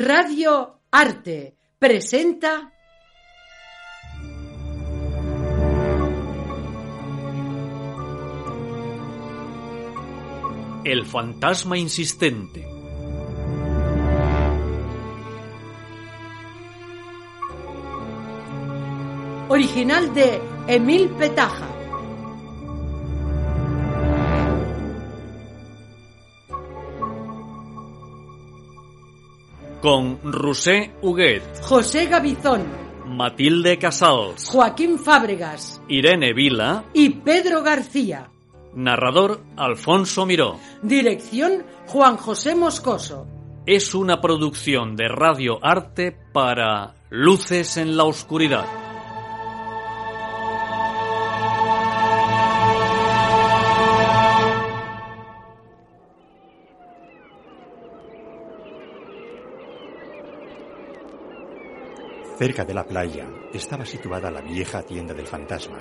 Radio Arte presenta El fantasma insistente. original de Emil Petaja. Con Rusé Huguet, José Gavizón, Matilde Casals, Joaquín Fábregas Irene Vila, y Pedro García. narrador Alfonso Miró. Dirección Juan José Moscoso. Es una producción de Radio Arte para Luces en la Oscuridad. Cerca de la playa estaba situada la vieja tienda del fantasma,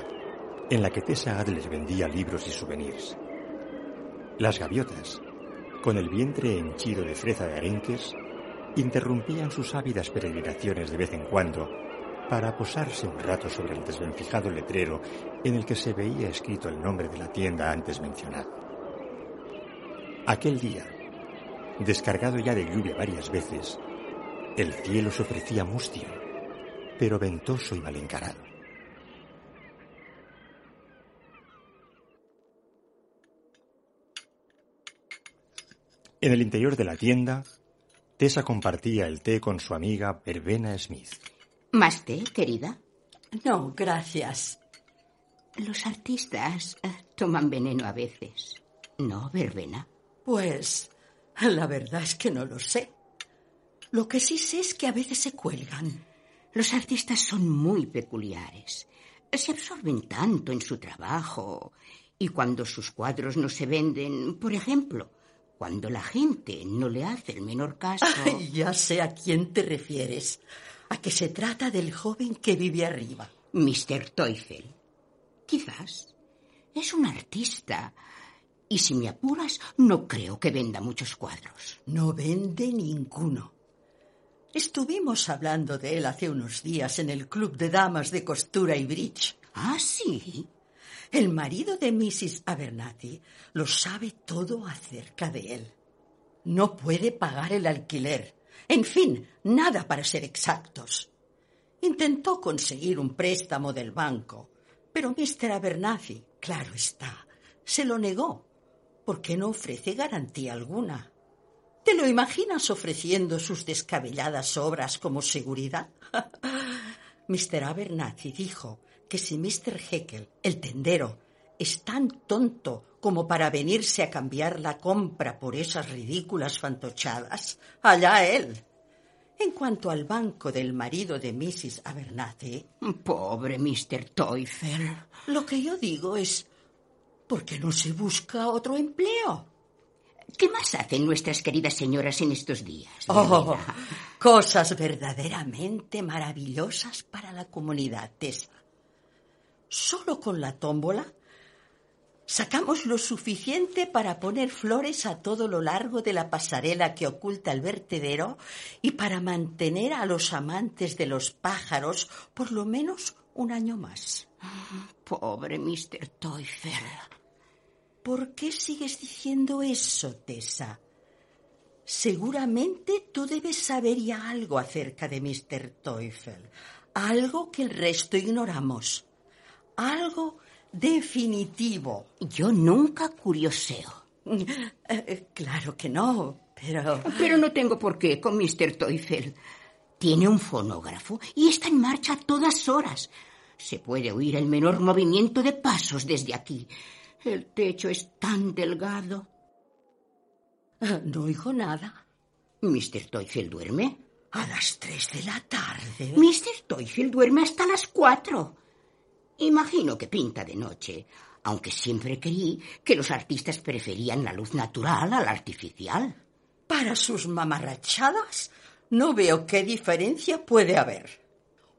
en la que Tessa Adler vendía libros y souvenirs. Las gaviotas, con el vientre henchido de freza de arenques, interrumpían sus ávidas peregrinaciones de vez en cuando para posarse un rato sobre el desvencijado letrero en el que se veía escrito el nombre de la tienda antes mencionada. Aquel día, descargado ya de lluvia varias veces, el cielo se ofrecía mustio, pero ventoso y mal encarado. En el interior de la tienda, Tessa compartía el té con su amiga Verbena Smith. ¿Más té, querida? No, gracias. Los artistas eh, toman veneno a veces. ¿No, verbena? Pues la verdad es que no lo sé. Lo que sí sé es que a veces se cuelgan. Los artistas son muy peculiares. Se absorben tanto en su trabajo. Y cuando sus cuadros no se venden, por ejemplo, cuando la gente no le hace el menor caso. Ay, ya sé a quién te refieres. A que se trata del joven que vive arriba. Mr. Teufel. Quizás. Es un artista. Y si me apuras, no creo que venda muchos cuadros. No vende ninguno. Estuvimos hablando de él hace unos días en el club de damas de costura y bridge. ¿Ah, sí? El marido de Mrs. Abernathy lo sabe todo acerca de él. No puede pagar el alquiler. En fin, nada para ser exactos. Intentó conseguir un préstamo del banco, pero Mr. Abernathy, claro está, se lo negó, porque no ofrece garantía alguna. ¿Te lo imaginas ofreciendo sus descabelladas obras como seguridad? Mr. Abernathy dijo que si Mr. Heckel, el tendero, es tan tonto como para venirse a cambiar la compra por esas ridículas fantochadas, allá él. En cuanto al banco del marido de Mrs. Abernathy, Pobre Mr. Teufel. lo que yo digo es, ¿por qué no se busca otro empleo? ¿Qué más hacen nuestras queridas señoras en estos días? Oh, cosas verdaderamente maravillosas para la comunidad, Tessa. Solo con la tómbola sacamos lo suficiente para poner flores a todo lo largo de la pasarela que oculta el vertedero y para mantener a los amantes de los pájaros por lo menos un año más. Pobre Mr. Teufel. ¿Por qué sigues diciendo eso, Tessa? Seguramente tú debes saber ya algo acerca de Mr. Teufel, algo que el resto ignoramos, algo definitivo. Yo nunca curioseo. Eh, Claro que no, Pero... Pero no tengo por qué con Mr. Teufel. Tiene un fonógrafo y está en marcha a todas horas. Se puede oír el menor movimiento de pasos desde aquí. El techo es tan delgado. No oigo nada. ¿Mr. Teufel duerme? A las tres de la tarde. Mr. Teufel duerme hasta las cuatro. Imagino que pinta de noche, aunque siempre creí que los artistas preferían la luz natural a la artificial. Para sus mamarrachadas, no veo qué diferencia puede haber.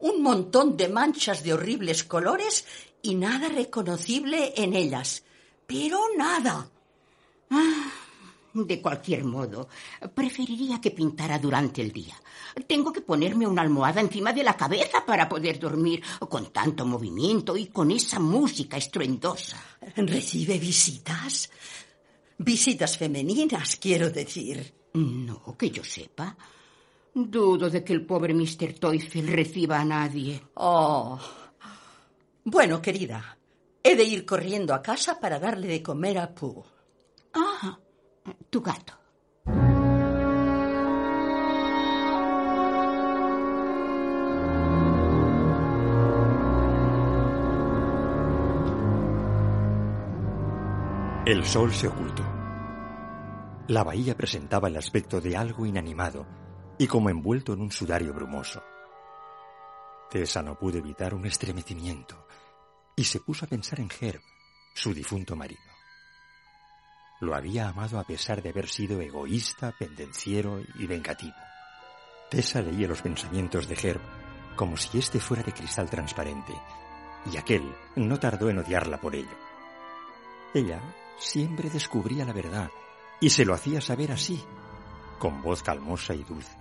Un montón de manchas de horribles colores y nada reconocible en ellas. Pero nada. Ah, de cualquier modo, preferiría que pintara durante el día. Tengo que ponerme una almohada encima de la cabeza para poder dormir con tanto movimiento y con esa música estruendosa. ¿Recibe visitas? Visitas femeninas, quiero decir. No, que yo sepa. Dudo de que el pobre Mr. Teufel reciba a nadie. Oh. Bueno, querida, he de ir corriendo a casa para darle de comer a Pooh. Ah, tu gato. El sol se ocultó. La bahía presentaba el aspecto de algo inanimado y como envuelto en un sudario brumoso. Tessa no pudo evitar un estremecimiento y se puso a pensar en Herb, su difunto marido. Lo había amado a pesar de haber sido egoísta, pendenciero y vengativo. Tessa leía los pensamientos de Herb como si éste fuera de cristal transparente, y aquel no tardó en odiarla por ello. Ella siempre descubría la verdad y se lo hacía saber así, con voz calmosa y dulce.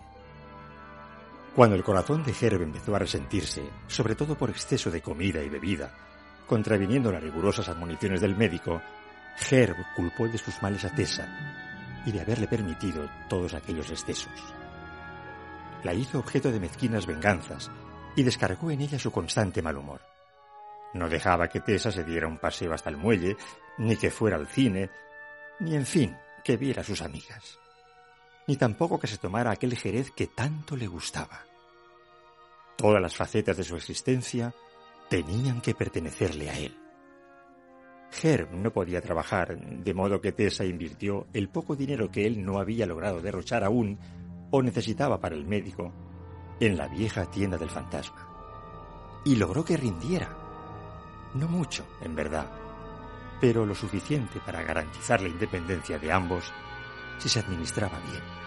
Cuando el corazón de Herb empezó a resentirse, sobre todo por exceso de comida y bebida, contraviniendo las rigurosas admoniciones del médico, Herb culpó de sus males a Tessa y de haberle permitido todos aquellos excesos. La hizo objeto de mezquinas venganzas y descargó en ella su constante mal humor. No dejaba que Tessa se diera un paseo hasta el muelle, ni que fuera al cine, ni en fin, que viera a sus amigas, ni tampoco que se tomara aquel jerez que tanto le gustaba. Todas las facetas de su existencia tenían que pertenecerle a él. Herb no podía trabajar, de modo que Tessa invirtió el poco dinero que él no había logrado derrochar aún o necesitaba para el médico en la vieja tienda del fantasma. Y logró que rindiera. No mucho, en verdad, pero lo suficiente para garantizar la independencia de ambos si se administraba bien.